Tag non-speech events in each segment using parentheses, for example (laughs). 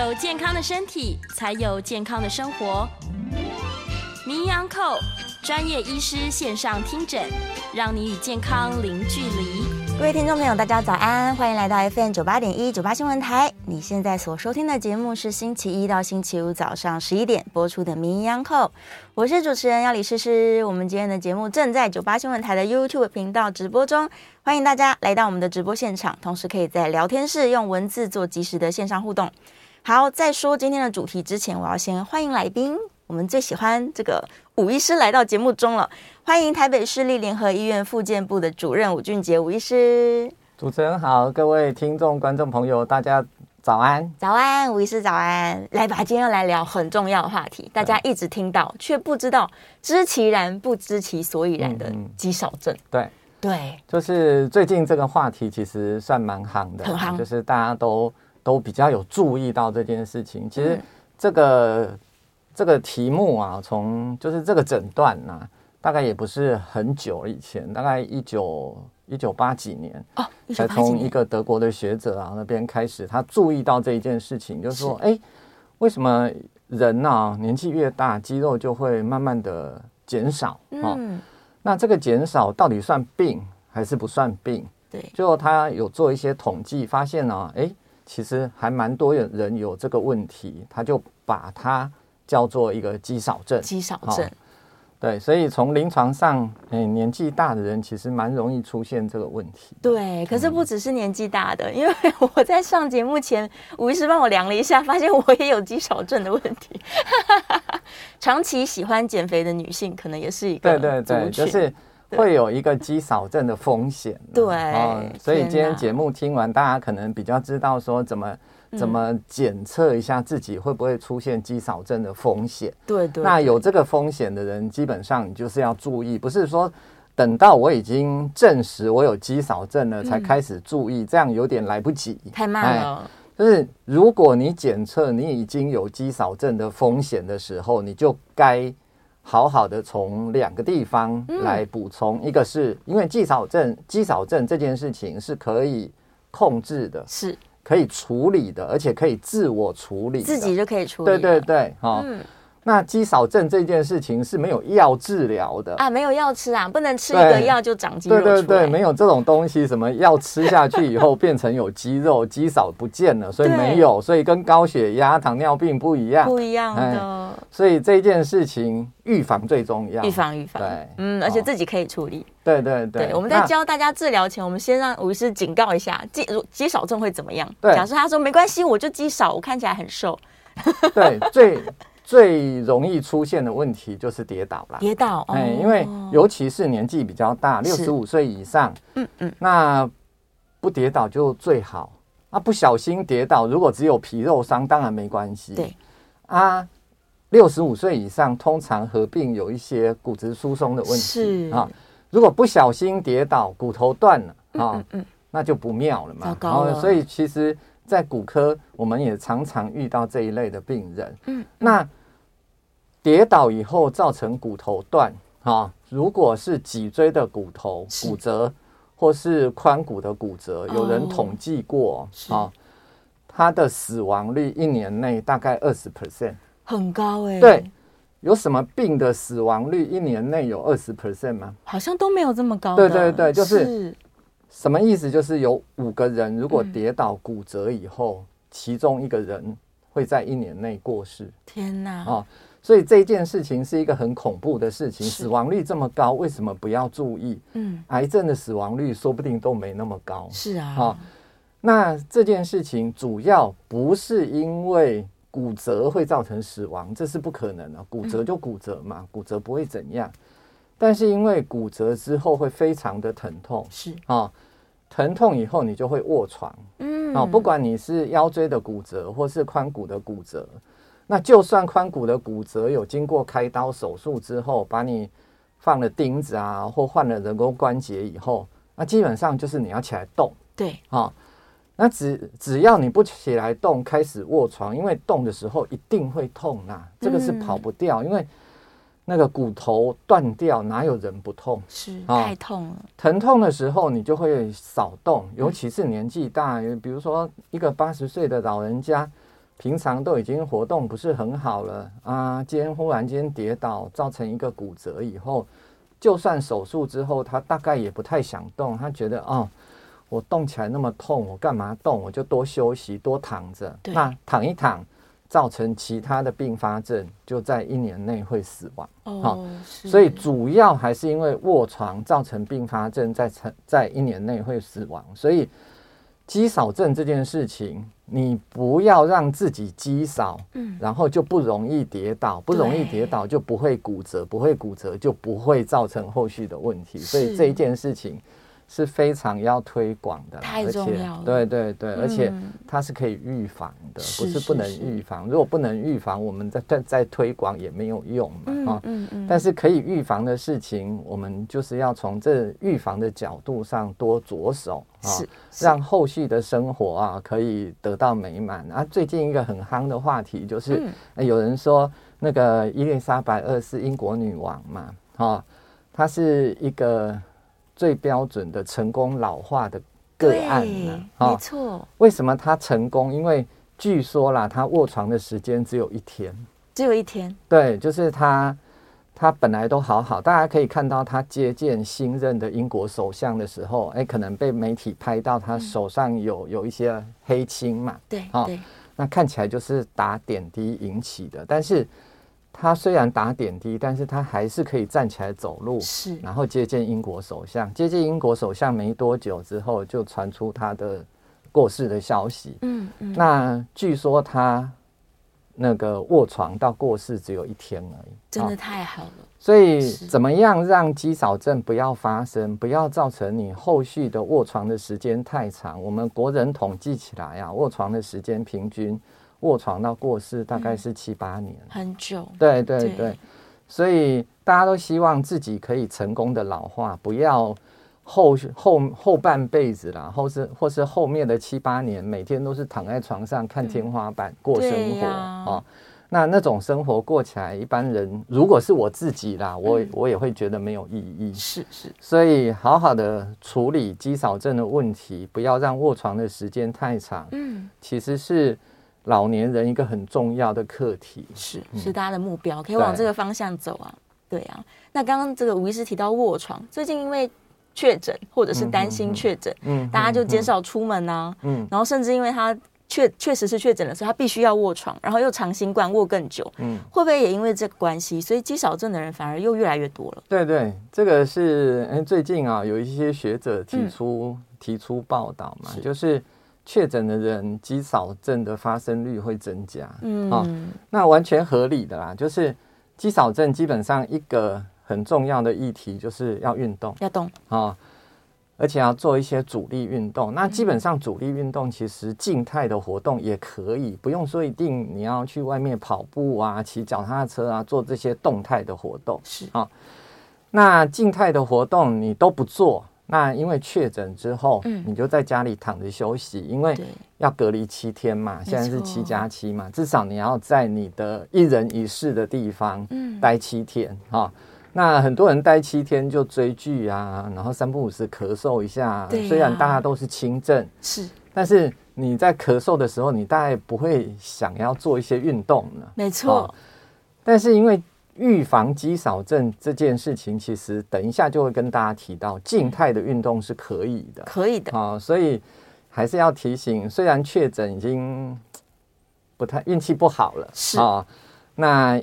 有健康的身体，才有健康的生活。名医 Uncle 专业医师线上听诊，让你与健康零距离。各位听众朋友，大家早安，欢迎来到 FM 九八点一九八新闻台。你现在所收听的节目是星期一到星期五早上十一点播出的名医 Uncle，我是主持人要李诗诗。我们今天的节目正在九八新闻台的 YouTube 频道直播中，欢迎大家来到我们的直播现场，同时可以在聊天室用文字做即时的线上互动。好，在说今天的主题之前，我要先欢迎来宾。我们最喜欢这个伍医师来到节目中了，欢迎台北市立联合医院复健部的主任吴俊杰吴医师。主持人好，各位听众、观众朋友，大家早安！早安，吴医师早安！来吧，今天要来聊很重要的话题，大家一直听到却不知道知其然不知其所以然的肌少症。嗯、对对，就是最近这个话题其实算蛮夯的，很夯，就是大家都。都比较有注意到这件事情。其实这个、嗯、这个题目啊，从就是这个诊断呐、啊，大概也不是很久以前，大概一九一九八几年哦，才从一个德国的学者啊那边开始，他注意到这一件事情，就是说，哎，为什么人呢年纪越大，肌肉就会慢慢的减少啊？嗯，那这个减少到底算病还是不算病？对，就他有做一些统计，发现呢，哎。其实还蛮多人有这个问题，他就把它叫做一个肌少症。肌少症，哦，对，所以从临床上，哎，年纪大的人其实蛮容易出现这个问题。对，可是不只是年纪大的，嗯，因为我在上节目前，吴医师帮我量了一下，发现我也有肌少症的问题。(laughs) 长期喜欢减肥的女性，可能也是一个。对对对，就是。会有一个肌少症的风险，对，哦，所以今天节目听完，大家可能比较知道说怎么怎么检测一下自己会不会出现肌少症的风险。对对，那有这个风险的人，基本上你就是要注意，不是说等到我已经证实我有肌少症了才开始注意，这样有点来不及，太慢了。就是如果你检测你已经有肌少症的风险的时候，你就该。好好的从两个地方来补充，嗯、一个是因为肌少症，肌少症这件事情是可以控制的，是可以处理的，而且可以自我处理，自己就可以处理。对对对，好、嗯。那肌少症这件事情是没有药治疗的啊，没有药吃啊，不能吃一个药就长肌肉。对对对，没有这种东西，什么药吃下去以后变成有肌肉，(laughs) 肌少不见了，所以没有，所以跟高血压、糖尿病不一样，不一样的。所以这件事情预防最重要，预防预防。对，嗯，而且自己可以处理。对对对，对，我们在教大家治疗前，我们先让吴医师警告一下，肌肌少症会怎么样？对，假设他说没关系，我就肌少，我看起来很瘦。对，最。最容易出现的问题就是跌倒了，跌倒，哎，因为尤其是年纪比较大，六十五岁以上，嗯嗯，那不跌倒就最好。啊，不小心跌倒，如果只有皮肉伤，当然没关系。对，啊，六十五岁以上通常合并有一些骨质疏松的问题，是啊。如果不小心跌倒，骨头断了，啊，嗯嗯，那就不妙了嘛。糟糕了。所以其实，在骨科，我们也常常遇到这一类的病人，嗯，那。跌倒以后造成骨头断啊，如果是脊椎的骨头骨折，或是髋骨的骨折，有人统计过啊，他的死亡率一年内大概二十 percent，很高哎。对，有什么病的死亡率一年内有二十 percent 吗？好像都没有这么高。对对对，就是什么意思？就是有五个人如果跌倒骨折以后，其中一个人会在一年内过世。天哪！啊。所以这件事情是一个很恐怖的事情，死亡率这么高，为什么不要注意？嗯，癌症的死亡率说不定都没那么高。是啊，好，那这件事情主要不是因为骨折会造成死亡，这是不可能的。骨折就骨折嘛，骨折不会怎样。但是因为骨折之后会非常的疼痛，是啊，疼痛以后你就会卧床。嗯，啊，不管你是腰椎的骨折或是髋骨的骨折。那就算髋骨的骨折有经过开刀手术之后，把你放了钉子啊，或换了人工关节以后，那基本上就是你要起来动。对，啊，那只只要你不起来动，开始卧床，因为动的时候一定会痛呐，这个是跑不掉，因为那个骨头断掉，哪有人不痛？是太痛了。疼痛的时候你就会少动，尤其是年纪大，比如说一个八十岁的老人家。平常都已经活动不是很好了啊，今天忽然间跌倒，造成一个骨折以后，就算手术之后，他大概也不太想动，他觉得哦，我动起来那么痛，我干嘛动？我就多休息，多躺着。那躺一躺。造成其他的并发症，就在一年内会死亡。哦，所以主要还是因为卧床造成并发症，在成在一年内会死亡。所以肌少症这件事情，你不要让自己积少，嗯，然后就不容易跌倒，不容易跌倒就不会骨折，不会骨折就不会造成后续的问题。所以这一件事情。是非常要推广的，太重要了。对对对，而且它是可以预防的，不是不能预防。如果不能预防，我们再再再推广也没有用嘛。啊，嗯嗯。但是可以预防的事情，我们就是要从这预防的角度上多着手啊，让后续的生活啊可以得到美满。啊，最近一个很夯的话题就是，有人说那个伊丽莎白二世英国女王嘛，哈，她是一个。最标准的成功老化的个案呢？啊没错。为什么他成功？因为据说啦，他卧床的时间只有一天，只有一天。对，就是他，他本来都好好。大家可以看到，他接见新任的英国首相的时候，哎，可能被媒体拍到他手上有有一些黑青嘛。对，对。那看起来就是打点滴引起的，但是。他虽然打点滴，但是他还是可以站起来走路，是，然后接见英国首相。接见英国首相没多久之后，就传出他的过世的消息。嗯嗯。那据说他那个卧床到过世只有一天而已，真的太好了。所以怎么样让肌少症不要发生，不要造成你后续的卧床的时间太长？我们国人统计起来、啊，卧床的时间平均。卧床到过世大概是七八年，嗯，很久。对对对，对，所以大家都希望自己可以成功的老化，不要后后后半辈子啦，或是或是后面的七八年，每天都是躺在床上看天花板过生活啊，哦。那那种生活过起来，一般人如果是我自己啦，我我也会觉得没有意义。是是，所以好好的处理肌少症的问题，不要让卧床的时间太长。嗯，其实是。老年人一个很重要的课题。是是大家的目标，可以往这个方向走啊。对。啊，那刚刚这个吴医师提到卧床，最近因为确诊或者是担心确诊，嗯，大家就减少出门啊，嗯，然后甚至因为他确确实是确诊了，所以他必须要卧床，然后又长新冠卧更久，嗯，会不会也因为这个关系，所以肌少症的人反而又越来越多了？对对，这个是哎最近啊有一些学者提出提出报道嘛，就是。确诊的人肌少症的发生率会增加，嗯，哦，那完全合理的啦。就是肌少症基本上一个很重要的议题就是要运动，要动啊，哦，而且要做一些阻力运动。那基本上阻力运动其实静态的活动也可以，不用说一定你要去外面跑步啊、骑脚踏车啊，做这些动态的活动是啊，哦。那静态的活动你都不做。那因为确诊之后，嗯，你就在家里躺着休息，因为要隔离七天嘛，现在是七加七嘛，至少你要在你的一人一室的地方，嗯，待七天哈。那很多人待七天就追剧啊，然后三不五时咳嗽一下，虽然大家都是轻症，是，但是你在咳嗽的时候，你大概不会想要做一些运动呢，没错，但是因为。预防肌少症这件事情，其实等一下就会跟大家提到，静态的运动是可以的，可以的啊。所以还是要提醒，虽然确诊已经不太运气不好了，是啊，那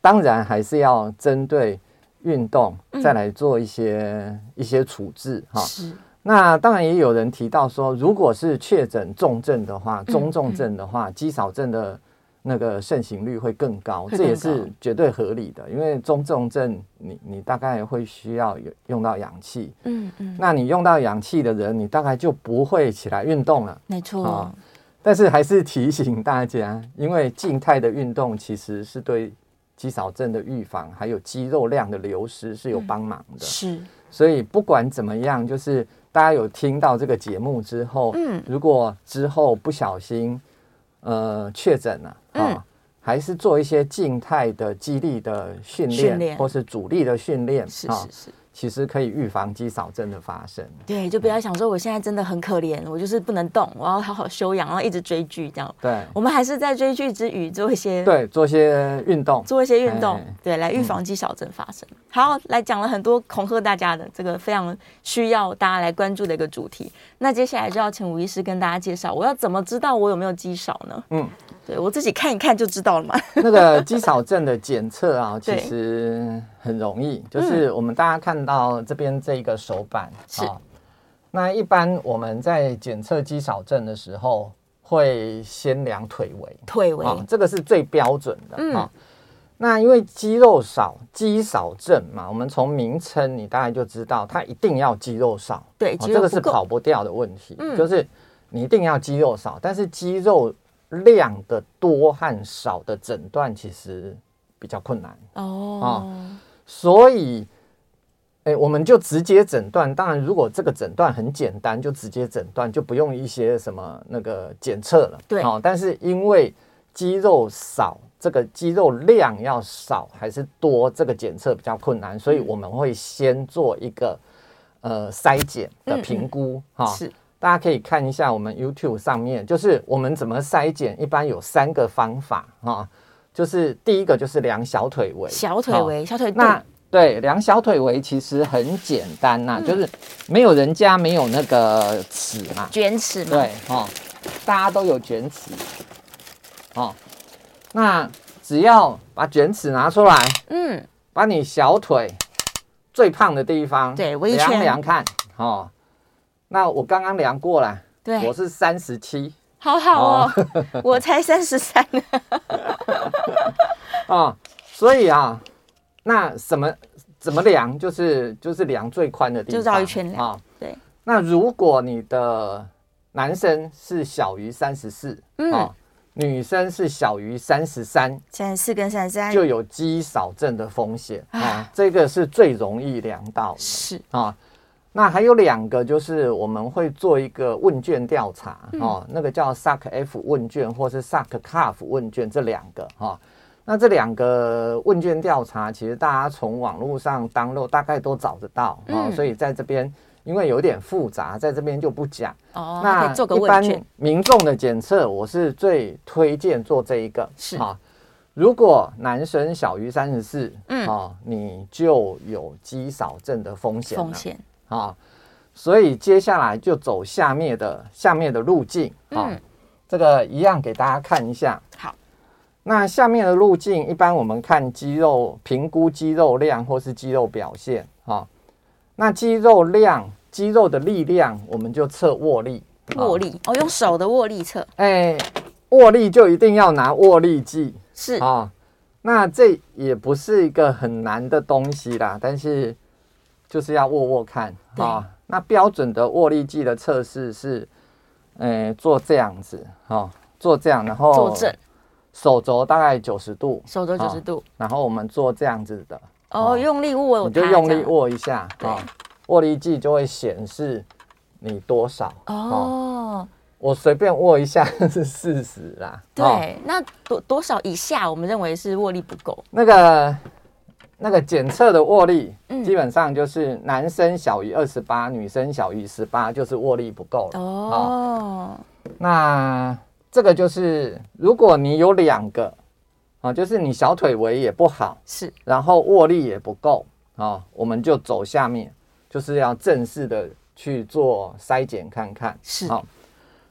当然还是要针对运动再来做一些、嗯、一些处置哈。是，那当然也有人提到说，如果是确诊重症的话，中重症的话，肌少症的。那个盛行率会更高，这也是绝对合理的。因为中重症，你你大概会需要有用到氧气，嗯嗯，那你用到氧气的人，你大概就不会起来运动了，没错。哦，但是还是提醒大家，因为静态的运动其实是对肌少症的预防，还有肌肉量的流失是有帮忙的。是，所以不管怎么样，就是大家有听到这个节目之后，嗯，如果之后不小心。呃，确诊了啊、还是做一些静态的肌力的训练，或是阻力的训练，是是是，其实可以预防肌少症的发生。对，就不要想说我现在真的很可怜，我就是不能动，我要好好休养，然后一直追剧这样。对，我们还是在追剧之余做一些对，做一些运动，做一些运动，对，来预防肌少症发生。嗯、好，来讲了很多恐吓大家的这个非常需要大家来关注的一个主题。那接下来就要请吴医师跟大家介绍，我要怎么知道我有没有肌少呢？嗯。对，我自己看一看就知道了嘛。(laughs) 那个肌少症的检测啊，其实很容易，就是我们大家看到这边这个手板是。那一般我们在检测肌少症的时候，会先量腿围，腿围，这个是最标准的啊。那因为肌肉少，肌少症嘛，我们从名称你大概就知道，它一定要肌肉少。对，这个是跑不掉的问题，就是你一定要肌肉少，但是肌肉。量的多和少的诊断其实比较困难哦，啊，所以，哎，我们就直接诊断。当然，如果这个诊断很简单，就直接诊断，就不用一些什么那个检测了。对，哦，但是因为肌肉少，这个肌肉量要少还是多，这个检测比较困难，所以我们会先做一个呃筛检的评估哈。是。大家可以看一下我们 YouTube 上面，就是我们怎么筛检，一般有三个方法啊，就是第一个就是量小腿围，小腿围，小腿那对，量小腿围其实很简单呐，就是没有人家没有那个尺嘛，卷尺嘛，对哦，大家都有卷尺哦，那只要把卷尺拿出来，嗯，把你小腿最胖的地方对量量看哦。那我刚刚量过了，对，我是三十七，好好哦，哦 (laughs) 我才三十三呢。啊，(laughs) 所以啊，那什么怎么量？就是就是量最宽的地方，就绕一圈量。啊，对。那如果你的男生是小于三十四，嗯，女生是小于三十三，三十四跟三十三就有肌少症的风险啊，这个是最容易量到的，是啊。那还有两个，就是我们会做一个问卷调查，嗯、哦，那个叫 SAC F 问卷，或是 SAC CUF 问卷，这两个哈、哦。那这两个问卷调查，其实大家从网络上 download 大概都找得到，嗯、哦，所以在这边因为有点复杂，在这边就不讲。哦，那一般民众的检测，我是最推荐做这一个，是啊、哦。如果男生小于三十四，嗯，哦，你就有肌少症的风险。风险。啊、哦，所以接下来就走下面的下面的路径啊，这个一样给大家看一下。好，那下面的路径一般我们看肌肉评估肌肉量或是肌肉表现啊、哦。那肌肉量肌肉的力量，我们就测握力。握力哦，哦，用手的握力测。哎，握力就一定要拿握力计。是啊、哦，那这也不是一个很难的东西啦，但是。就是要握握看啊那标准的握力计的测试是，诶，做这样子，哈、哦，做这样，然后坐正，手肘大概九十度，手肘九十度、哦，然后我们做这样子的，哦，用力握，你就用力握一下，啊对、哦，握力计就会显示你多少，哦，哦我随便握一下 (laughs) 是四十啦，对，哦、那多多少以下我们认为是握力不够，那个。那个检测的握力，基本上就是男生小于二十八，女生小于十八，就是握力不够了。哦，那这个就是，如果你有两个，啊，就是你小腿围也不好，是，然后握力也不够，啊，我们就走下面，就是要正式的去做筛检看看。是，好，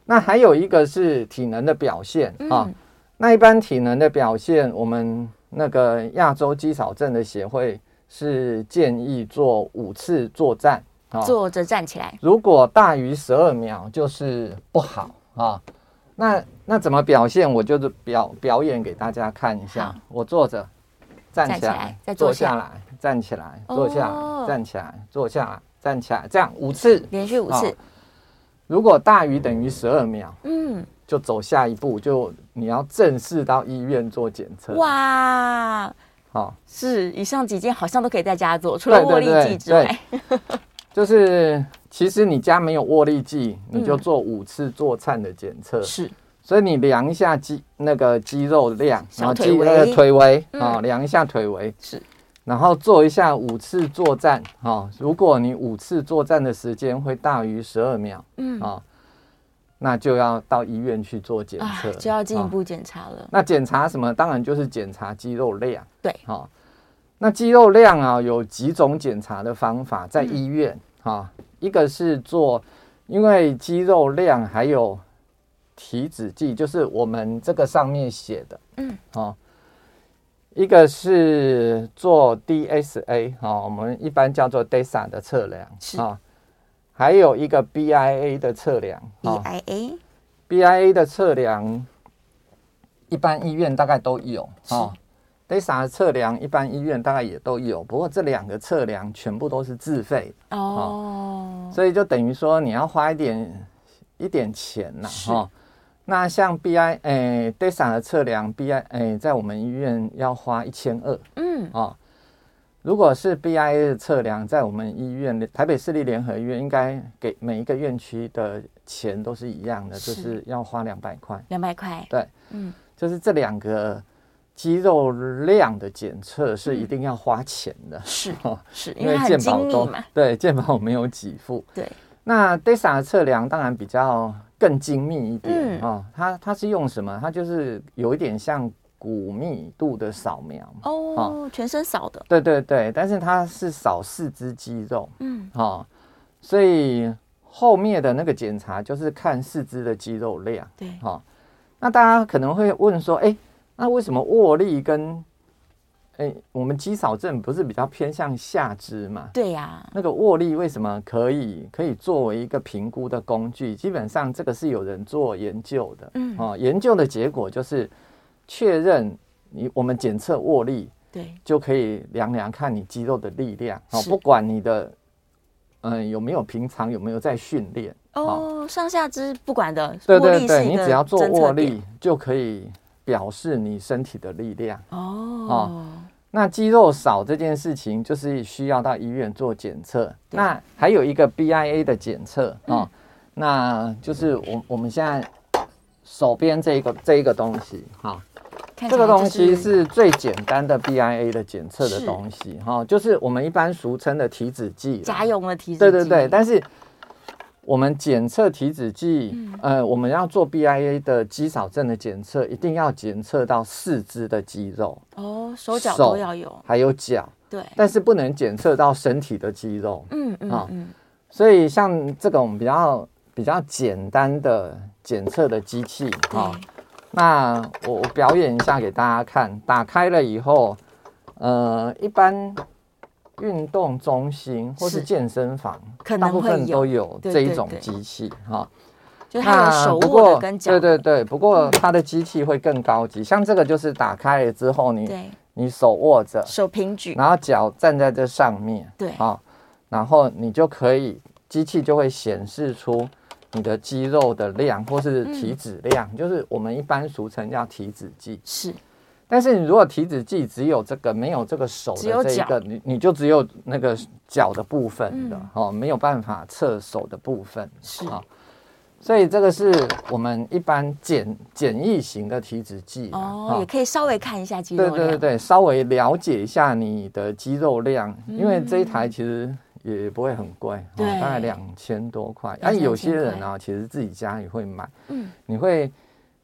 那还有一个是体能的表现啊，那一般体能的表现，我们。那个亚洲肌少症的协会是建议做五次坐站，坐着站起来。如果大于十二秒就是不好啊。那那怎么表现？我就是表表演给大家看一下。我坐着，站起来，再坐下来，站起来，坐下来，站起来，坐下来，站起来，这样五次，连续五次。如果大于等于十二秒，嗯。就走下一步，就你要正式到医院做检测。哇，好，是以上几件好像都可以在家做，除了握力计之外，(laughs) 就是其实你家没有握力计，你就做五次坐颤的检测。是，所以你量一下肌那个肌肉量，然后肌那个腿围啊，量一下腿围。是，然后做一下五次作战，啊、哦，如果你五次作战的时间会大于十二秒，嗯，啊、哦，那就要到医院去做检测，就要进一步检查了。哦、那检查什么？当然就是检查肌肉量，对，哈、哦。那肌肉量啊，有几种检查的方法，在医院，啊、嗯。哦，一个是做，因为肌肉量还有体脂计，就是我们这个上面写的，嗯，哦。一个是做 DSA 哈，我们一般叫做 DEXA 的测量。啊，还有一个 BIA 的测量，BIA，BIA 的测量一般医院大概都有啊，DEXA 的测量一般医院大概也都有，不过这两个测量全部都是自费哦，所以就等于说你要花一点一点钱呐哈。那像 B I 诶、欸、DEXA 的测量，B I 诶、欸、在我们医院要花一千二，嗯。哦，如果是 B I A 的测量，在我们医院台北市立联合医院，应该给每一个院区的钱都是一样的，是。就是要花两百块，两百块，对，嗯，就是这两个肌肉量的检测是一定要花钱的，是 (laughs) 哦，是因为健保都对健保没有给付，对，那 DESA 的测量当然比较。更精密一点啊、嗯。哦，它它是用什么？它就是有一点像骨密度的扫描哦，哦，全身扫的。对对对，但是它是扫四肢肌肉，嗯，哦，所以后面的那个检查就是看四肢的肌肉量，对，哦，那大家可能会问说，哎，那为什么握力跟哎，我们肌少症不是比较偏向下肢嘛？对呀、啊。那个握力为什么可以可以作为一个评估的工具？基本上这个是有人做研究的，嗯，哦，研究的结果就是确认你我们检测握力，对，就可以量量看你肌肉的力量，哦，不管你的嗯、呃、有没有平常有没有在训练，哦，上下肢不管的，对对对，你只要做握力就可以表示你身体的力量，哦。哦。那肌肉少这件事情，就是需要到医院做检测。那还有一个 BIA 的检测啊，那就是我我们现在手边这一个这一个东西哈，这个东西是最简单的 BIA 的检测的东西哈，就是我们一般俗称的体脂计，家用的体脂计。对对对，但是。我们检测体脂计，呃，我们要做 BIA 的肌少症的检测，一定要检测到四肢的肌肉哦，手脚都要有，还有脚，对，但是不能检测到身体的肌肉，嗯嗯嗯，所以像这种比较比较简单的检测的机器，哈，那我我表演一下给大家看，打开了以后，呃，一般。运动中心或是健身房，大部分都有这一种机器哈。就它有手握的跟脚，对对对，不过它的机器会更高级。像这个就是打开了之后，你你手握着，手平举，然后脚站在这上面，对，然后你就可以，机器就会显示出你的肌肉的量或是体脂量，就是我们一般俗称叫体脂计，是。但是你如果体脂计只有这个，没有这个手的这一个，你你就只有那个脚的部分的、嗯、哦，没有办法测手的部分是。啊、哦，所以这个是我们一般简简易型的体脂计哦，也可以稍微看一下肌肉量，对对对，稍微了解一下你的肌肉量，嗯、因为这一台其实也不会很贵，大概两千多块，但有些人呢、啊，其实自己家也会买，嗯，你会。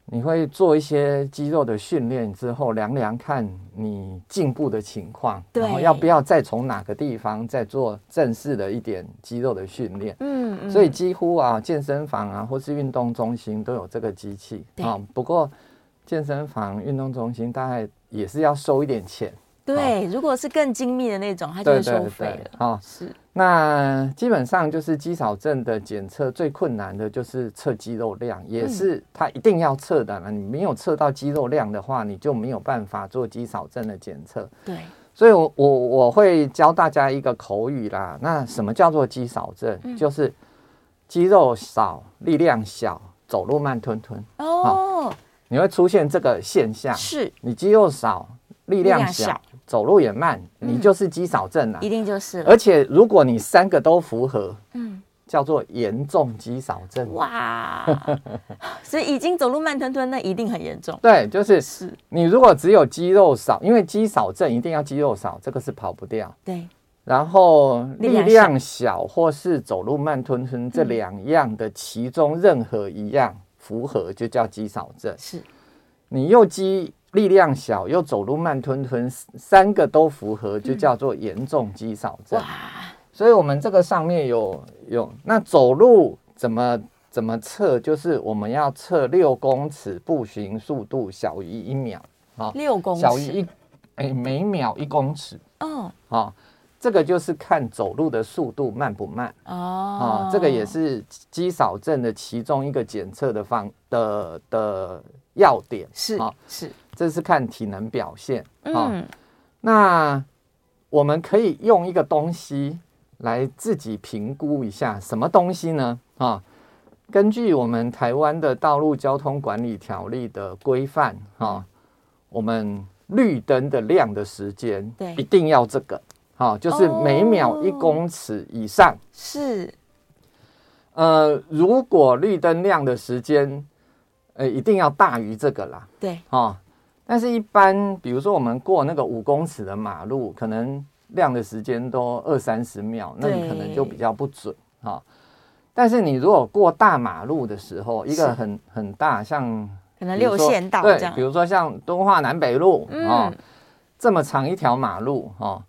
你会做一些肌肉的训练之后，量量看你进步的情况，对，然后要不要再从哪个地方再做正式的一点肌肉的训练？嗯嗯。所以几乎啊，健身房啊，或是运动中心都有这个机器啊。不过健身房、运动中心大概也是要收一点钱。对，如果是更精密的那种，它就会收费了。啊，是。那基本上就是肌少症的检测最困难的就是测肌肉量，也是它一定要测的了。你没有测到肌肉量的话，你就没有办法做肌少症的检测。对。所以我我我会教大家一个口语啦。那什么叫做肌少症？就是肌肉少，力量小，走路慢吞吞。哦。你会出现这个现象。是。你肌肉少。力量小，走路也慢，你就是肌少症啊，一定就是。而且如果你三个都符合，嗯，叫做严重肌少症。哇，(laughs) 所以已经走路慢吞吞，那一定很严重。对，就是是你如果只有肌肉少，因为肌少症一定要肌肉少，这个是跑不掉。对，然后力力量量小或是走路慢吞吞这两样的其中任何一样符合，就叫肌少症。是你又肌力量小又走路慢吞吞，三个都符合，就叫做严重肌少症。哇，所以我们这个上面有有那走路怎么怎么测，就是我们要测六公尺步行速度小于一秒。啊，六公尺。小于一哎每秒一公尺。哦。啊，这个就是看走路的速度慢不慢。哦。啊，这个也是肌少症的其中一个检测的方的的要点。是啊，是这是看体能表现啊。嗯那我们可以用一个东西来自己评估一下，什么东西呢？啊，根据我们台湾的道路交通管理条例的规范，哈，我们绿灯的亮的时间，对一定要这个，好，就是每秒一公尺以上。是呃，如果绿灯亮的时间，呃，一定要大于这个啦。对哦，但是，一般比如说我们过那个五公尺的马路，可能亮的时间都二三十秒，那你可能就比较不准哈、哦。但是你如果过大马路的时候，一个很很大，像可能六线道对比如说像敦化南北路、嗯、哦，这么长一条马路哦，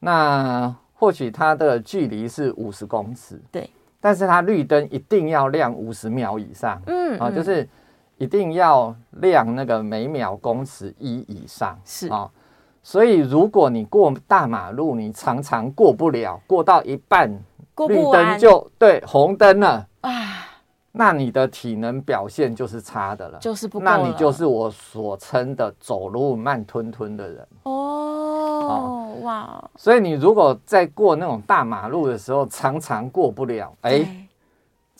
那或许它的距离是五十公尺，对，但是它绿灯一定要亮五十秒以上，嗯啊、哦，就是。一定要量那个每秒公尺一以上是。啊、哦，所以如果你过大马路，你常常过不了，过到一半绿灯就对红灯了啊，那你的体能表现就是差的了，就是不够，那你就是我所称的走路慢吞吞的人。哦，哦。哇，所以你如果在过那种大马路的时候，常常过不了，哎。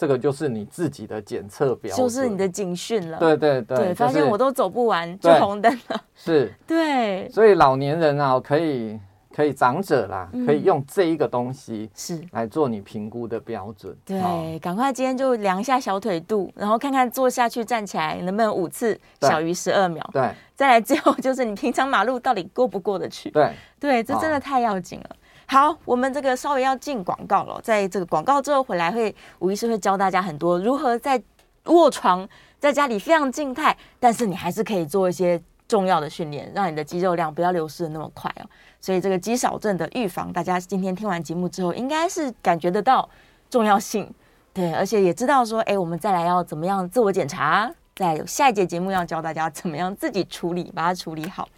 这个就是你自己的检测表，就是你的警讯了。对对对，对，发现我都走不完，就红灯了。是，(laughs) 对。所以老年人啊，可以可以长者啦，可以用这一个东西是来做你评估的标准。对，赶快今天就量一下小腿肚，然后看看坐下去站起来能不能五次小于十二秒。对。再来最后就是你平常马路到底过不过得去？对。对，这真的太要紧了。好，我们这个稍微要进广告了，在这个广告之后回来会，吴医师会教大家很多如何在卧床，在家里非常静态，但是你还是可以做一些重要的训练，让你的肌肉量不要流失的那么快哦。所以这个肌少症的预防，大家今天听完节目之后，应该是感觉得到重要性，对，而且也知道说，哎，我们再来要怎么样自我检查，再有下一节节目要教大家怎么样自己处理，把它处理好。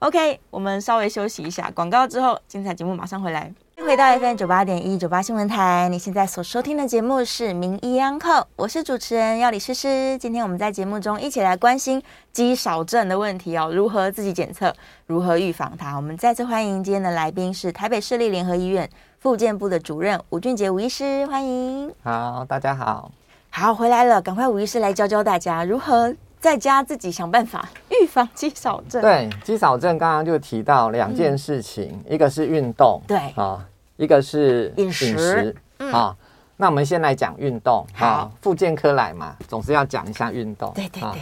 OK，我们稍微休息一下，广告之后，精彩节目马上回来。回到 FM 九八点一九八新闻台，你现在所收听的节目是《名医央扣》，我是主持人要李诗诗。今天我们在节目中一起来关心肌少症的问题哦，如何自己检测，如何预防它。我们再次欢迎今天的来宾是台北市立联合医院复健部的主任吴俊杰吴医师，欢迎。好，大家好。好，回来了，赶快吴医师来教教大家如何。在家自己想办法预防肌少症。对，肌少症刚刚就提到两件事情，嗯、一个是运动，对啊，一个是饮食，食嗯、啊。那我们先来讲运动，好啊，复健科来嘛，总是要讲一下运动。对对对、啊，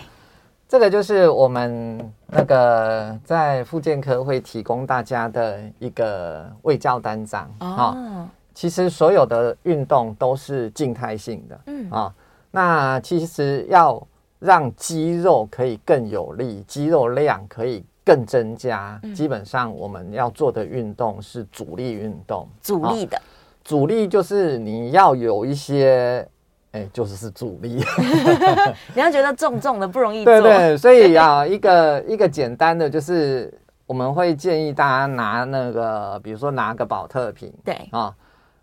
这个就是我们那个在复健科会提供大家的一个卫教单张。哦、啊，其实所有的运动都是静态性的，嗯啊，那其实要。让肌肉可以更有力，肌肉量可以更增加。嗯、基本上我们要做的运动是阻力运动，阻力的、哦，阻力就是你要有一些，哎、欸，就是是阻力。(laughs) 你要觉得重重的不容易做，对对，(laughs) 所以啊，一个一个简单的就是我们会建议大家拿那个，比如说拿个保特瓶，对。啊、哦，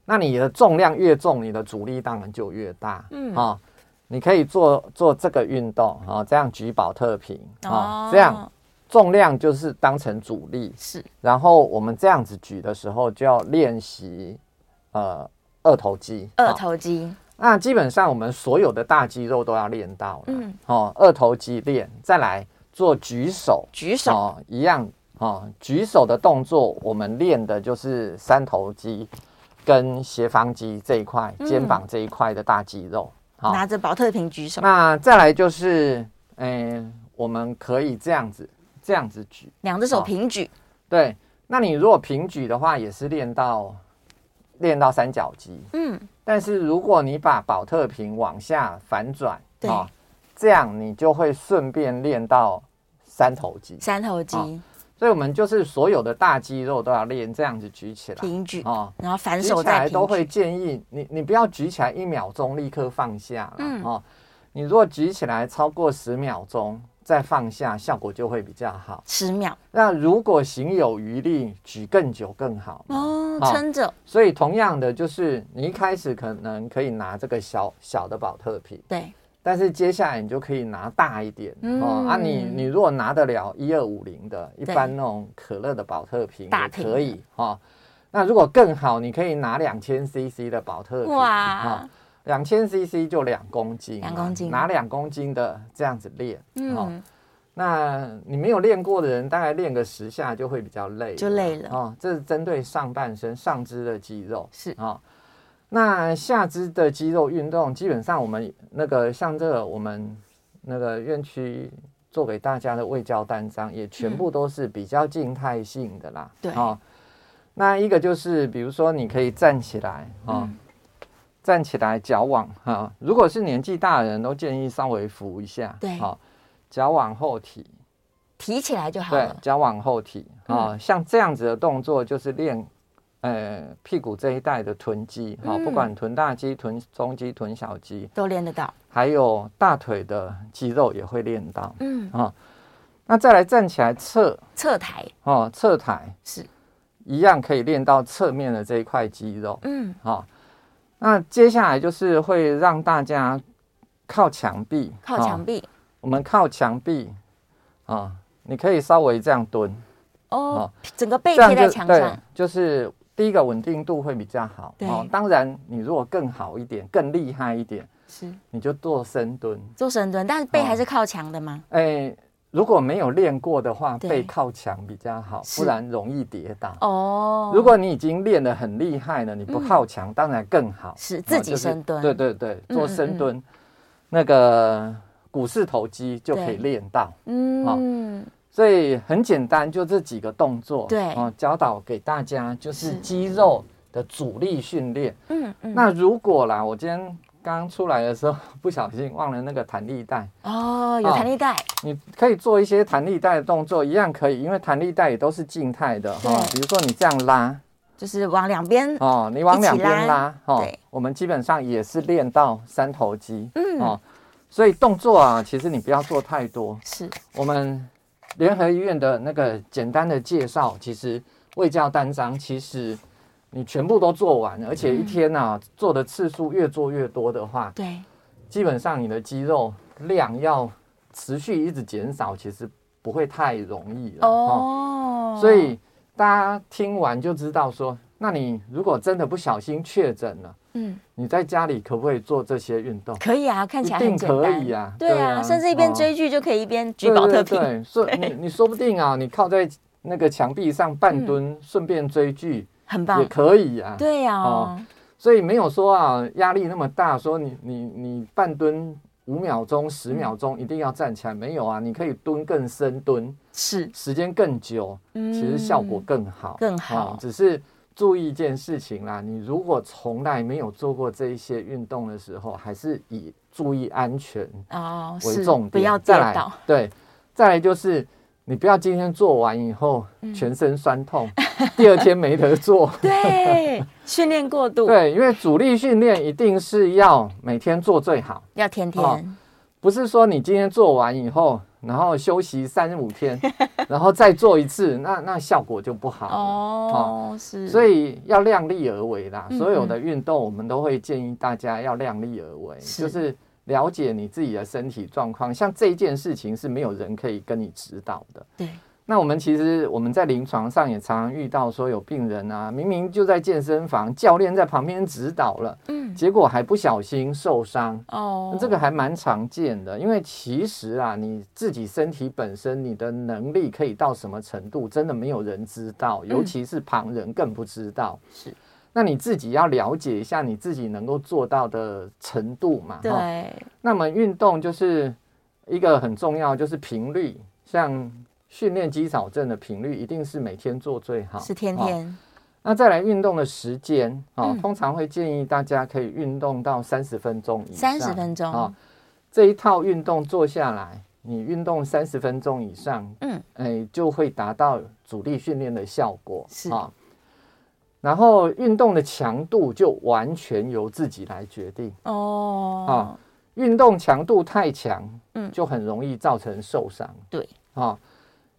那你的重量越重，你的阻力当然就越大，嗯。啊。哦你可以做做这个运动啊，这样举宝特瓶啊，这样重量就是当成阻力是。然后我们这样子举的时候，就要练习呃二头肌。二头肌。那基本上我们所有的大肌肉都要练到了。嗯。哦，二头肌练，再来做举手。举手。哦，一样哦，举手的动作我们练的就是三头肌。跟斜方肌这一块、肩膀这一块的大肌肉。好，拿着保特瓶举手。那再来就是，诶，我们可以这样子，这样子举，两只手平举。对，那你如果平举的话，也是练到练到三角肌。嗯。但是如果你把保特瓶往下反转，对，这样你就会顺便练到三头肌。三头肌。所以，我们就是所有的大肌肉都要练，这样子举起来，平举哦，然后反手来，都会建议你，你不要举起来一秒钟立刻放下了，嗯哦，你如果举起来超过十秒钟再放下，效果就会比较好。十秒。那如果行有余力，举更久更好哦，撑着。所以，同样的，就是你一开始可能可以拿这个小小的保特瓶，对。但是接下来你就可以拿大一点、嗯、哦啊你，你你如果拿得了一二五零的，一般那种可乐的保特瓶也可以哦。那如果更好，你可以拿两千 CC 的保特瓶哇，两千 CC 就两公斤，两公斤。拿两公斤的这样子练，嗯、哦，那你没有练过的人，大概练个十下就会比较累，就累了。哦。这是针对上半身上肢的肌肉。是。啊。哦那下肢的肌肉运动，基本上我们那个像这个我们那个院区做给大家的胃教单张，也全部都是比较静态性的啦。对、嗯，哦，那一个就是比如说你可以站起来啊，哦。嗯、站起来脚往哈、哦，如果是年纪大的人都建议稍微扶一下，对，好、哦，脚往后提，提起来就好了。对，脚往后提啊、像这样子的动作就是练。呃，屁股这一带的臀肌，哈、嗯，不管臀大肌、臀中肌、臀小肌都练得到，还有大腿的肌肉也会练到，嗯啊，那再来站起来侧侧抬，哦，侧抬是一样可以练到侧面的这一块肌肉，嗯，好，那接下来就是会让大家靠墙壁，靠墙壁，我们靠墙壁，啊，你可以稍微这样蹲，哦，整个。背贴在墙上，就是。第一个稳定度会比较好，哦，当然你如果更好一点、更厉害一点，是。你就做深蹲，做深蹲，但是背还是靠墙的吗？哎、欸，如果没有练过的话，背靠墙比较好，不然容易跌倒。哦，如果你已经练得很厉害了，你不靠墙、嗯，当然更好，是自己深蹲。就是、对对对，做深蹲，嗯嗯。嗯那个股四头肌就可以练到。嗯。哦所以很简单，就这几个动作，对，哦，教导给大家就是肌肉的阻力训练。嗯嗯。那如果啦，我今天刚刚出来的时候不小心忘了那个弹力带。哦，有弹力带。你可以做一些弹力带的动作，一样可以，因为弹力带也都是静态的哈。比如说你这样拉，就是往两边哦，你往两边拉，哦，我们基本上也是练到三头肌。嗯。哦，所以动作啊，其实你不要做太多。是。我们。联合医院的那个简单的介绍，其实卫教单张，其实你全部都做完，而且一天呢、啊嗯、做的次数越做越多的话，对，基本上你的肌肉量要持续一直减少，其实不会太容易了哦。所以大家听完就知道说，那你如果真的不小心确诊了。嗯，你在家里可不可以做这些运动？可以啊，看起来。一定可以啊，对啊，甚至一边追剧就可以一边举保特瓶。对，说 (laughs) 你你说不定啊，你靠在那个墙壁上半蹲，顺、嗯、便追剧，很棒，也可以啊。对呀、啊哦，所以没有说啊，压力那么大，说你你你半蹲五秒钟、十秒钟一定要站起来，没有啊，你可以蹲更深蹲，是时间更久，其实效果更好，更好，哦、只是。注意一件事情啦，你如果从来没有做过这一些运动的时候，还是以注意安全哦为重点，不要跌倒。对，再来就是你不要今天做完以后全身酸痛，嗯、第二天没得做。(laughs) 对，训练过度。(laughs) 对，因为主力训练一定是要每天做最好，要天天，哦、不是说你今天做完以后。然后休息三五天，(laughs) 然后再做一次，那那效果就不好哦。哦，是，所以要量力而为啦。嗯嗯，所有的运动，我们都会建议大家要量力而为，就是了解你自己的身体状况。像这件事情是没有人可以跟你指导的。对。那我们其实我们在临床上也常常遇到说有病人啊，明明就在健身房，教练在旁边指导了，嗯，结果还不小心受伤哦，这个还蛮常见的。因为其实啊，你自己身体本身你的能力可以到什么程度，真的没有人知道，尤其是旁人更不知道。是，那你自己要了解一下你自己能够做到的程度嘛。对。那么运动就是一个很重要，就是频率，像训练肌少症的频率，一定是每天做最好，是天天。哦、那再来运动的时间啊，哦嗯、通常会建议大家可以运动到三十分钟以上。三十分钟啊、哦，这一套运动做下来，你运动三十分钟以上，嗯，哎，就会达到阻力训练的效果。是啊。哦然后运动的强度就完全由自己来决定哦。啊，运动强度太强，嗯，就很容易造成受伤。对啊，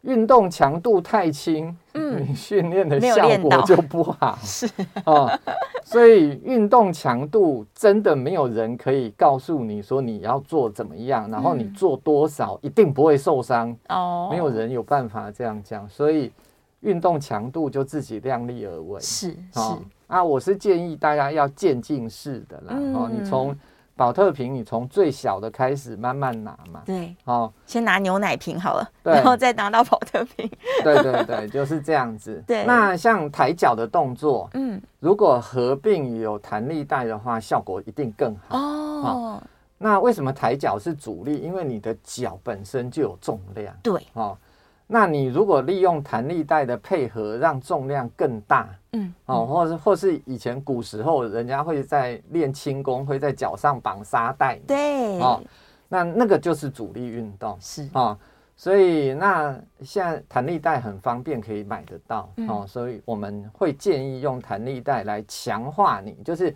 运动强度太轻，嗯，你训练的效果就不好。(laughs) 是。啊，所以运动强度真的没有人可以告诉你说你要做怎么样，然后你做多少一定不会受伤哦，没有人有办法这样讲，所以。运动强度就自己量力而为，是是。啊，我是建议大家要渐进式的啦，哦，你从宝特瓶，你从最小的开始慢慢拿嘛，对，哦，先拿牛奶瓶好了，然后再拿到保特瓶，(laughs) 对对对，就是这样子。(laughs) 对，那像抬脚的动作，嗯，如果合并有弹力带的话，效果一定更好。哦。那为什么抬脚是主力？因为你的脚本身就有重量，对，哦。那你如果利用弹力带的配合，让重量更大，嗯，哦，或是或是以前古时候人家会在练轻功，会在脚上绑沙袋，对，哦，那那个就是阻力运动，是。哦，所以那现在弹力带很方便，可以买得到，哦，所以我们会建议用弹力带来强化你，就是。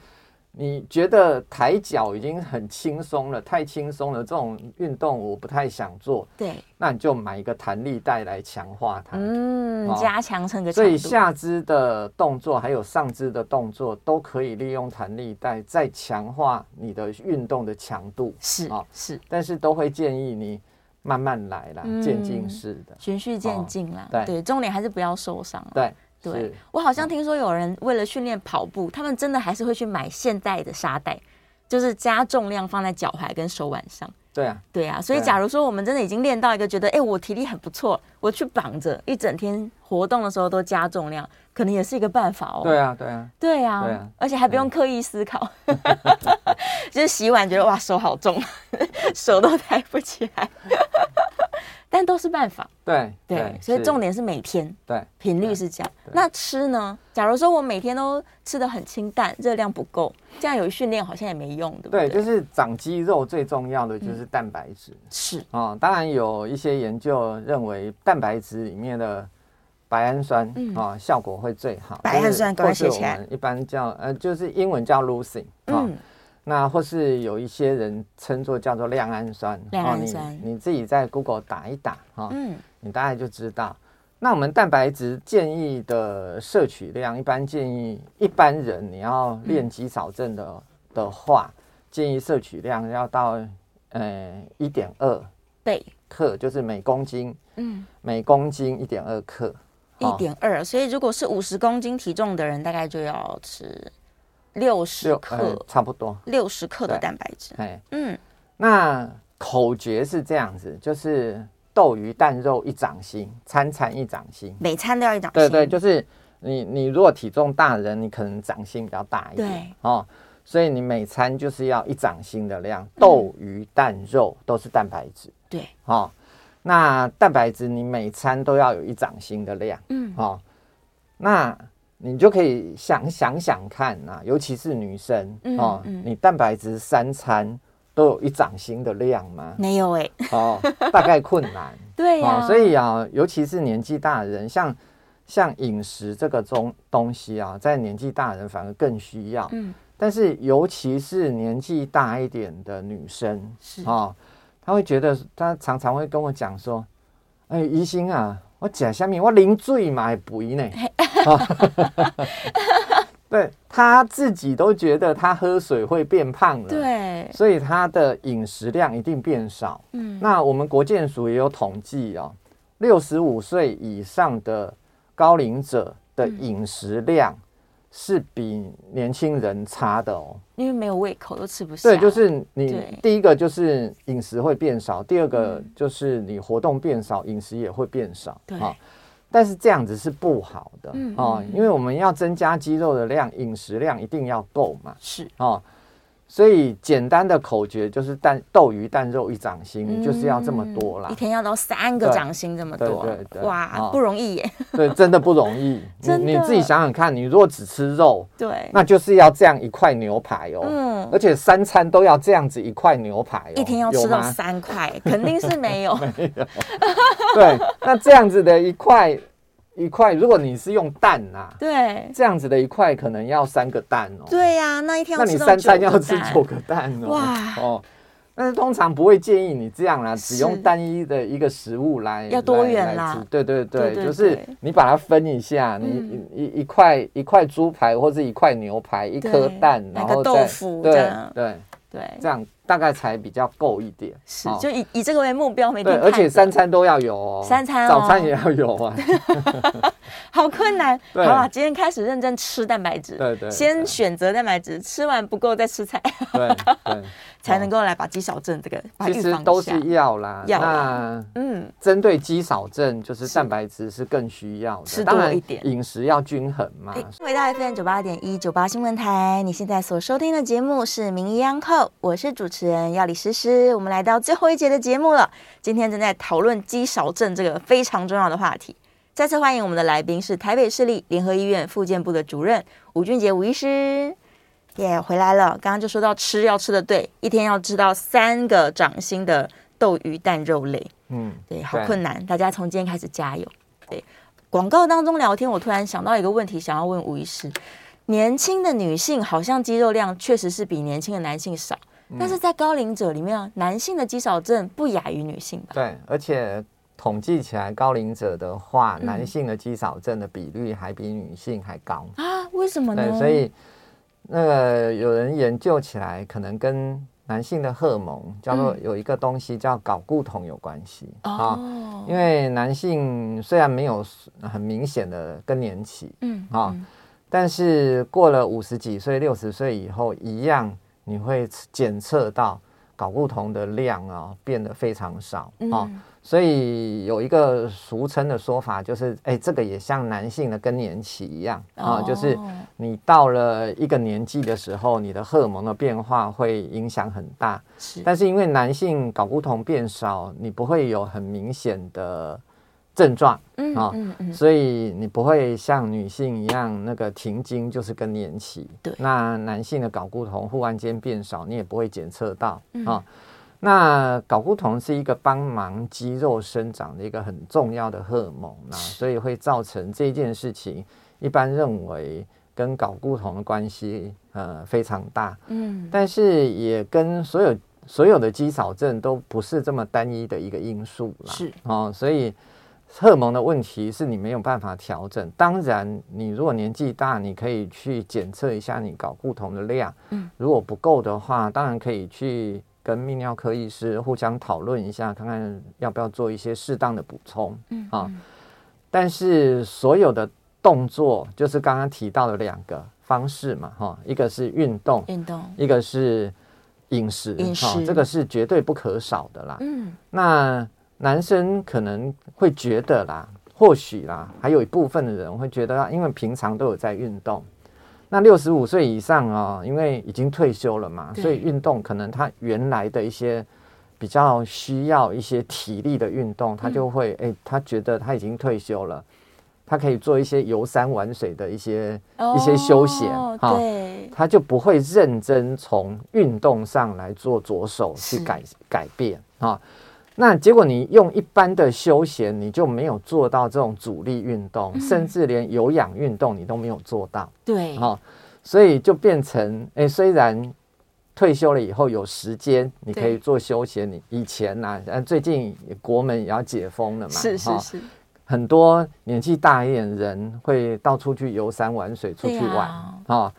你觉得抬脚已经很轻松了，太轻松了，这种运动我不太想做。对，那你就买一个弹力带来强化它。嗯，哦、加强成个。所以下肢的动作还有上肢的动作都可以利用弹力带再强化你的运动的强度。是啊，哦、是，但是都会建议你慢慢来啦，渐进式的，循序渐进啦。对对，重点还是不要受伤。对。对，我好像听说有人为了训练跑步，嗯、他们真的还是会去买现代的沙袋，就是加重量放在脚踝跟手腕上。对啊，对啊。所以假如说我们真的已经练到一个觉得，哎、欸，我体力很不错，我去绑着一整天活动的时候都加重量，可能也是一个办法哦。对啊，对啊，对啊，对啊，而且还不用刻意思考，(laughs) 就是洗碗觉得哇手好重，(laughs) 手都抬不起来。但都是办法，对对，所以重点是每天，对，频率是这样。那吃呢？假如说我每天都吃的很清淡，热量不够，这样有训练好像也没用，对不对？对，就是长肌肉最重要的就是蛋白质，是啊。当然有一些研究认为蛋白质里面的白氨酸啊效果会最好。白氨酸，或是我们一般叫呃，就是英文叫 leucine 啊。那或是有一些人称作叫做亮氨酸，亮氨酸，你你自己在 Google 打一打哈，嗯，你大概就知道。那我们蛋白质建议的摄取量，一般建议一般人你要练肌少症的的话，建议摄取量要到呃一点二倍克，就是每公斤，嗯，每公斤一点二克，一点二。所以如果是五十公斤体重的人，大概就要吃。六十克、呃，差不多。六十克的蛋白质。哎，嗯，那口诀是这样子，就是豆鱼蛋肉一掌心，餐餐一掌心，每餐都要一掌心。对对，就是你你如果体重大的人，你可能掌心比较大一点，对。哦，所以你每餐就是要一掌心的量，豆鱼蛋肉都是蛋白质。对，哦，那蛋白质你每餐都要有一掌心的量，嗯，哦，那。你就可以想想想看啊，尤其是女生、嗯、哦，嗯、你蛋白质三餐都有一掌心的量吗？没有哎、欸，哦，大概困难。(laughs) 对呀、哦，所以啊，尤其是年纪大的人，像像饮食这个东东西啊，在年纪大的人反而更需要。嗯，但是尤其是年纪大一点的女生，是哦，她会觉得，她常常会跟我讲说：“哎，医生啊。”我讲下面，我零醉嘛会肥呢。(laughs) 对，他自己都觉得他喝水会变胖了，对，所以他的饮食量一定变少。嗯，那我们国健署也有统计哦，六十五岁以上的高龄者的饮食量。是比年轻人差的哦，因为没有胃口都吃不下。对，就是你第一个就是饮食会变少，第二个就是你活动变少，饮食也会变少。对，但是这样子是不好的、嗯、哦，因为我们要增加肌肉的量，饮食量一定要够嘛。是哦。所以简单的口诀就是蛋豆鱼蛋肉一掌心，你就是要这么多啦。一天要到三个掌心这么多，对对对，哇，不容易耶。(laughs) 对，真的不容易。(laughs) 你你自己想想看，你如果只吃肉，对，那就是要这样一块牛排哦。嗯，而且三餐都要这样子一块牛排，一天要吃到三块，肯定是没有。(laughs) 没有。对，那这样子的一块。一块，如果你是用蛋呐、啊，对，这样子的一块可能要三个蛋哦。对呀、啊，那一天要吃那你三餐要吃九个蛋哦。哇哦，但是通常不会建议你这样啦，只用单一的一个食物来要多元啦。对对对，就是你把它分一下，嗯、你一一块一块猪排或者一块牛排，一颗蛋，然后豆腐，对对。对，这样大概才比较够一点。是，就以以这个为目标，每天对，而且三餐都要有哦，三餐，早餐也要有啊。(laughs) 好困难。(laughs) 好了，今天开始认真吃蛋白质。对对。先选择蛋白质，吃完不够再吃菜。对对。(laughs) 才能够来把肌少症这个其实都是要啦。那嗯，针对肌少症，就是蛋白质是更需要的。吃多一点，饮食要均衡嘛。回到 FM 九八点一九八新闻台，你现在所收听的节目是《名医央叩》，我是主持人药理诗诗。我们来到最后一节的节目了，今天正在讨论肌少症这个非常重要的话题。再次欢迎我们的来宾是台北市立联合医院复健部的主任吴俊杰吴医师。耶，yeah, 回来了。刚刚就说到吃要吃的对，一天要吃到三个掌心的豆鱼蛋肉类。嗯，对，好困难。大家从今天开始加油。对，广告当中聊天，我突然想到一个问题，想要问吴医师：年轻的女性好像肌肉量确实是比年轻的男性少，嗯、但是在高龄者里面，男性的肌少症不亚于女性吧？对，而且统计起来，高龄者的话，嗯、男性的肌少症的比率还比女性还高啊？为什么呢？对，所以。那个有人研究起来，可能跟男性的荷尔蒙叫做有一个东西叫睾固酮有关系啊。因为男性虽然没有很明显的更年期，嗯啊，但是过了五十几岁、六十岁以后，一样你会检测到睾固酮的量啊变得非常少啊。所以有一个俗称的说法，就是哎，这个也像男性的更年期一样啊，就是你到了一个年纪的时候，你的荷尔蒙的变化会影响很大。是，但是因为男性睾固酮变少，你不会有很明显的症状，嗯啊，所以你不会像女性一样那个停经就是更年期。对，那男性的睾固酮忽然间变少，你也不会检测到啊。那睾固酮是一个帮忙肌肉生长的一个很重要的荷尔蒙啊，所以会造成这件事情，一般认为跟睾固酮的关系呃非常大，嗯，但是也跟所有所有的肌少症都不是这么单一的一个因素啦，是。哦，所以荷尔蒙的问题是你没有办法调整。当然，你如果年纪大，你可以去检测一下你睾固酮的量，嗯，如果不够的话，当然可以去。跟泌尿科医师互相讨论一下，看看要不要做一些适当的补充。嗯啊，但是所有的动作就是刚刚提到的两个方式嘛，哈，一个是运动，运动，一个是饮食，饮食，这个是绝对不可少的啦。嗯，那男生可能会觉得啦，或许啦，还有一部分的人会觉得，因为平常都有在运动。那六十五岁以上啊、哦，因为已经退休了嘛，所以运动可能他原来的一些比较需要一些体力的运动，他就会哎、嗯欸，他觉得他已经退休了，他可以做一些游山玩水的一些、哦、一些休闲，哈、对，他就不会认真从运动上来做着手去改改变啊。那结果你用一般的休闲，你就没有做到这种阻力运动，嗯、甚至连有氧运动你都没有做到。对，好、哦，所以就变成，哎，虽然退休了以后有时间，你可以做休闲。你以前呢、啊，最近国门也要解封了嘛，是是是、哦，很多年纪大一点人会到处去游山玩水，出去玩啊、哦。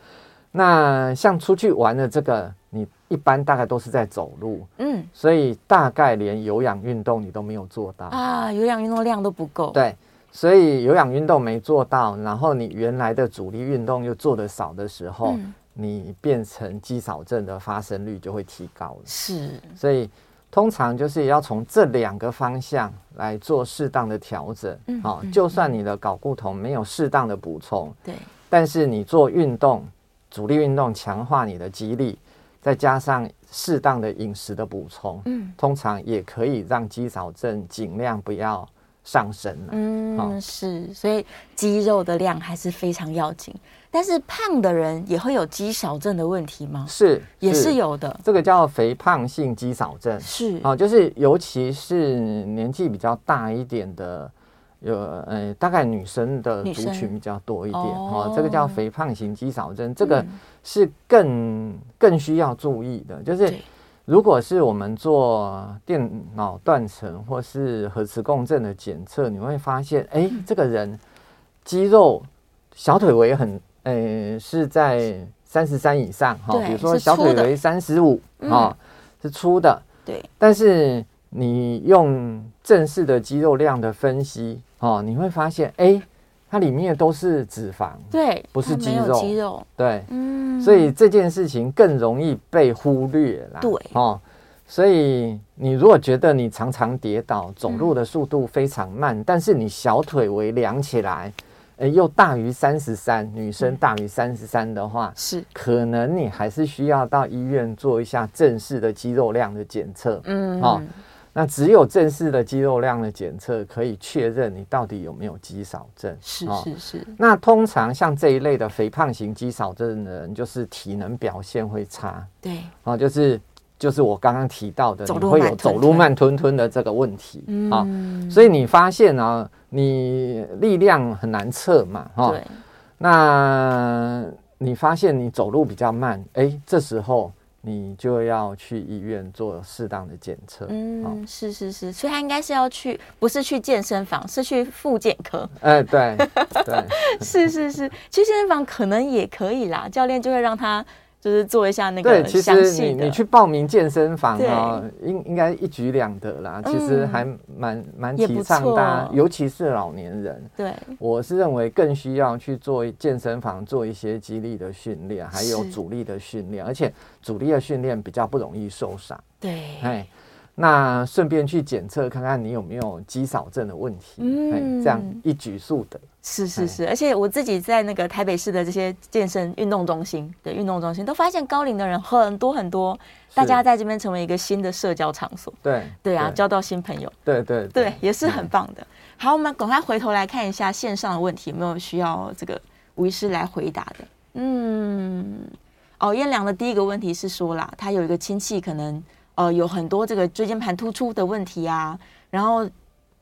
那像出去玩的这个，你。一般大概都是在走路，嗯，所以大概连有氧运动你都没有做到啊，有氧运动量都不够。对，所以有氧运动没做到，然后你原来的主力运动又做得少的时候，嗯、你变成肌少症的发生率就会提高了。是，所以通常就是要从这两个方向来做适当的调整。嗯，好、嗯，就算你的睾固酮没有适当的补充，对，但是你做运动，主力运动强化你的肌力，再加上适当的饮食的补充，嗯，通常也可以让肌少症尽量不要上升。嗯，哦、是，所以肌肉的量还是非常要紧。但是胖的人也会有肌少症的问题吗？是，是也是有的。这个叫肥胖性肌少症，是啊、哦，就是尤其是年纪比较大一点的。有呃，大概女生的族群比较多一点哦，哦，这个叫肥胖型肌少症，嗯，这个是更更需要注意的。就是如果是我们做电脑断层或是核磁共振的检测，你会发现，哎，这个人肌肉小腿围很，呃，是在三十三以上哈，哦，比如说小腿围三十五啊，是粗的，对，但是你用正式的肌肉量的分析。哦，你会发现，哎，它里面都是脂肪，对，不是肌肉，肌肉，对，嗯，所以这件事情更容易被忽略啦，对，哦，所以你如果觉得你常常跌倒，走路的速度非常慢，嗯、但是你小腿围量起来，哎，又大于三十三，女生大于三十三的话，是、嗯，可能你还是需要到医院做一下正式的肌肉量的检测，嗯，哦。那只有正式的肌肉量的检测可以确认你到底有没有肌少症。是是是。那通常像这一类的肥胖型肌少症的人，就是体能表现会差。对。啊，就是就是我刚刚提到的，你会有走路慢吞吞的这个问题。啊，所以你发现啊，你力量很难测嘛。哈。对。那你发现你走路比较慢，哎，这时候。你就要去医院做适当的检测。嗯、哦，是是是，所以他应该是要去，不是去健身房，是去复健科。哎、欸，对对，(laughs) 是是是，去健身房可能也可以啦，教练就会让他。就是做一下那个。对，其实你你去报名健身房啊，应应该一举两得啦。其实还蛮蛮提倡大家，尤其是老年人。对，我是认为更需要去做健身房做一些肌力的训练，还有阻力的训练，而且阻力的训练比较不容易受伤。对，哎。那顺便去检测看看你有没有肌少症的问题，嗯，这样一举数得。是是是，而且我自己在那个台北市的这些健身运动中心的运动中心，都发现高龄的人很多很多，大家在这边成为一个新的社交场所。对对啊，交到新朋友。对对对，对，也是很棒的。好，我们赶快回头来看一下线上的问题，有没有需要这个吴医师来回答的？嗯，哦，燕良的第一个问题是说啦，他有一个亲戚可能。呃，有很多这个椎间盘突出的问题啊，然后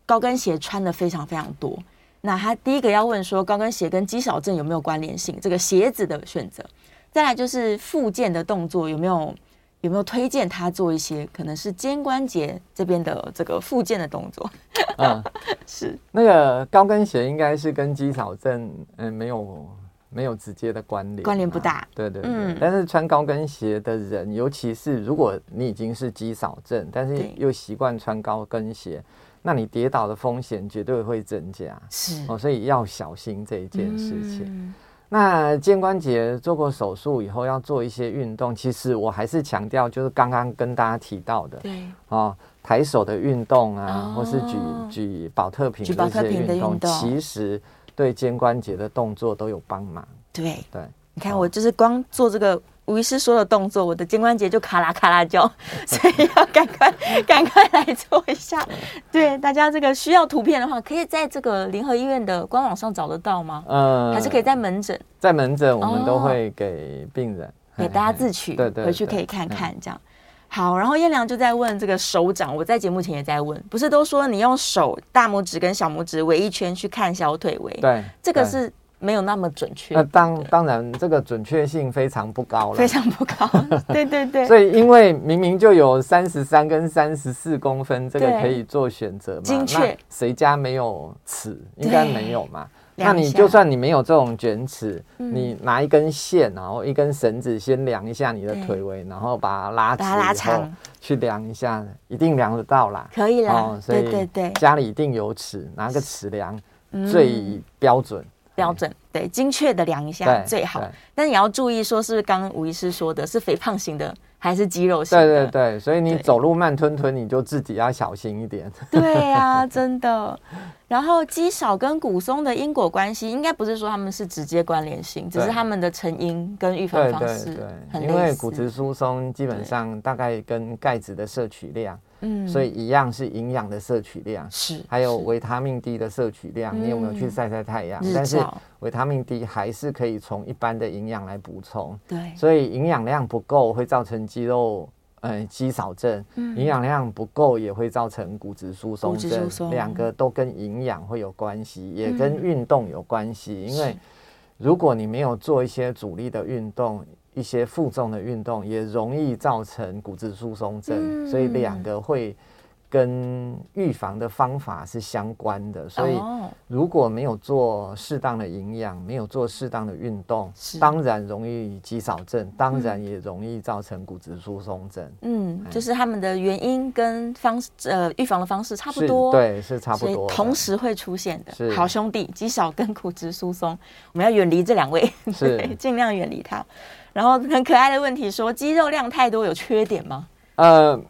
高跟鞋穿的非常非常多。那他第一个要问说，高跟鞋跟肌少症有没有关联性？这个鞋子的选择，再来就是复健的动作有没有有没有推荐他做一些可能是肩关节这边的这个复健的动作？(laughs) 嗯，是那个高跟鞋应该是跟肌少症嗯没有。没有直接的关联，关联不大。对对对，嗯，但是穿高跟鞋的人，尤其是如果你已经是肌少症，但是又习惯穿高跟鞋，那你跌倒的风险绝对会增加。是哦，所以要小心这一件事情。嗯，那肩关节做过手术以后要做一些运动，其实我还是强调，就是刚刚跟大家提到的，对哦，抬手的运动啊，哦，或是举举保特瓶这些运动，其实。对肩关节的动作都有帮忙。对对，你看我就是光做这个吴医师说的动作，我的肩关节就咔啦咔啦叫，(laughs) 所以要赶快赶快来做一下。对，大家这个需要图片的话，可以在这个联合医院的官网上找得到吗？嗯，还是可以在门诊？在门诊我们都会给病人给大家自取，对对，回去可以看看这样。好，然后燕良就在问这个手掌，我在节目前也在问，不是都说你用手大拇指跟小拇指围一圈去看小腿围？对，这个是没有那么准确。那当当然，这个准确性非常不高了，非常不高。(laughs) 对对对。所以，因为明明就有三十三跟三十四公分，这个可以做选择嘛？精确。谁家没有尺？应该没有嘛？那你就算你没有这种卷尺，你拿一根线，然后一根绳子，先量一下你的腿围，然后把它拉长，去量一下，一定量得到啦。可以啦，对对对，家里一定有尺，拿个尺量最标准，标准对，精确的量一下最好。但是也要注意，说是不是刚刚吴医师说的是肥胖型的还是肌肉型的。对对对，所以你走路慢吞吞，你就自己要小心一点。对呀、(laughs) 啊，真的。然后肌少跟骨松的因果关系，应该不是说他们是直接关联性，只是他们的成因跟预防方式很。因为骨质疏松基本上大概跟钙质的摄取量，嗯，所以一样是营养的摄取量是，还有维他命 D 的摄取量。你有没有去晒晒太阳？但是维他命 D 还是可以从一般的营养来补充。对，所以营养量不够会造成肌肉。嗯，肌少症，营养量不够也会造成骨质疏松症，两个都跟营养会有关系，也跟运动有关系。因为如果你没有做一些主力的运动，一些负重的运动，也容易造成骨质疏松症，所以两个会。跟预防的方法是相关的，所以如果没有做适当的营养，没有做适当的运动，当然容易肌少症，当然也容易造成骨质疏松症。嗯，就是他们的原因跟方呃预防的方式差不多，对，是差不多，同时会出现的。好兄弟，肌少跟骨质疏松，我们要远离这两位，是 (laughs) 尽量远离他。然后很可爱的问题说，肌肉量太多有缺点吗？呃。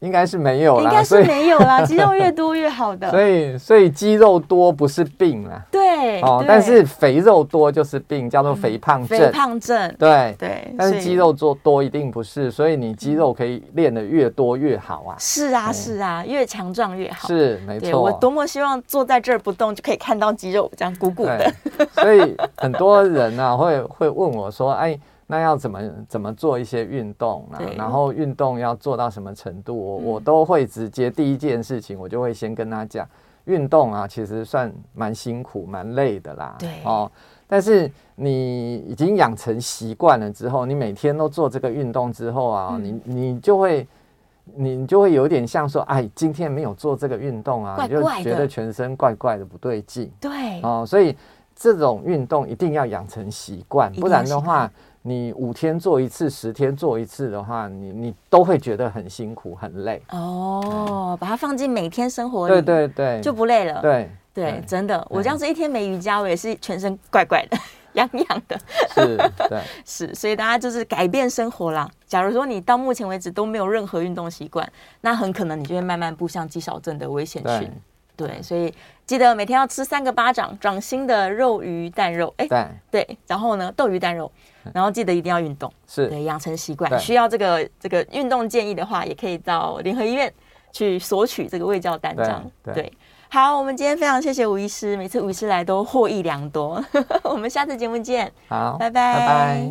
应该是没有啦，应该是没有啦，(laughs) 肌肉越多越好的。所以，所以肌肉多不是病啦。对，哦，但是肥肉多就是病，叫做肥胖症。肥胖症，对对。但是肌肉做多一定不是，所以你肌肉可以练得越多越好啊。是啊，是啊，越强壮越好。是，没错。我多么希望坐在这儿不动就可以看到肌肉这样鼓鼓的。所以很多人啊会会问我说：“哎。”那要怎么怎么做一些运动啊？然后运动要做到什么程度？我我都会直接第一件事情，我就会先跟他讲，运动啊，其实算蛮辛苦、蛮累的啦。对哦，但是你已经养成习惯了之后，你每天都做这个运动之后啊，你你就会你就会有点像说，哎，今天没有做这个运动啊，你就觉得全身怪怪的，不对劲。对哦，所以这种运动一定要养成习惯，不然的话。你五天做一次，十天做一次的话，你你都会觉得很辛苦、很累。哦，把它放进每天生活里，对对对，就不累了。对对，真的，我这样子一天没瑜伽，我也是全身怪怪的、(laughs) 痒痒的。是，对，(laughs) 是，所以大家就是改变生活啦。假如说你到目前为止都没有任何运动习惯，那很可能你就会慢慢步向肌少症的危险群。对，所以记得每天要吃三个巴掌，掌心的肉、鱼、蛋、肉。哎，对对，然后呢，豆、鱼、蛋、肉。然后记得一定要运动，是对养成习惯。需要这个这个运动建议的话，也可以到联合医院去索取这个胃教单张。对，对，好，我们今天非常谢谢吴医师，每次吴医师来都获益良多。(laughs) 我们下次节目见，好，拜拜，拜拜。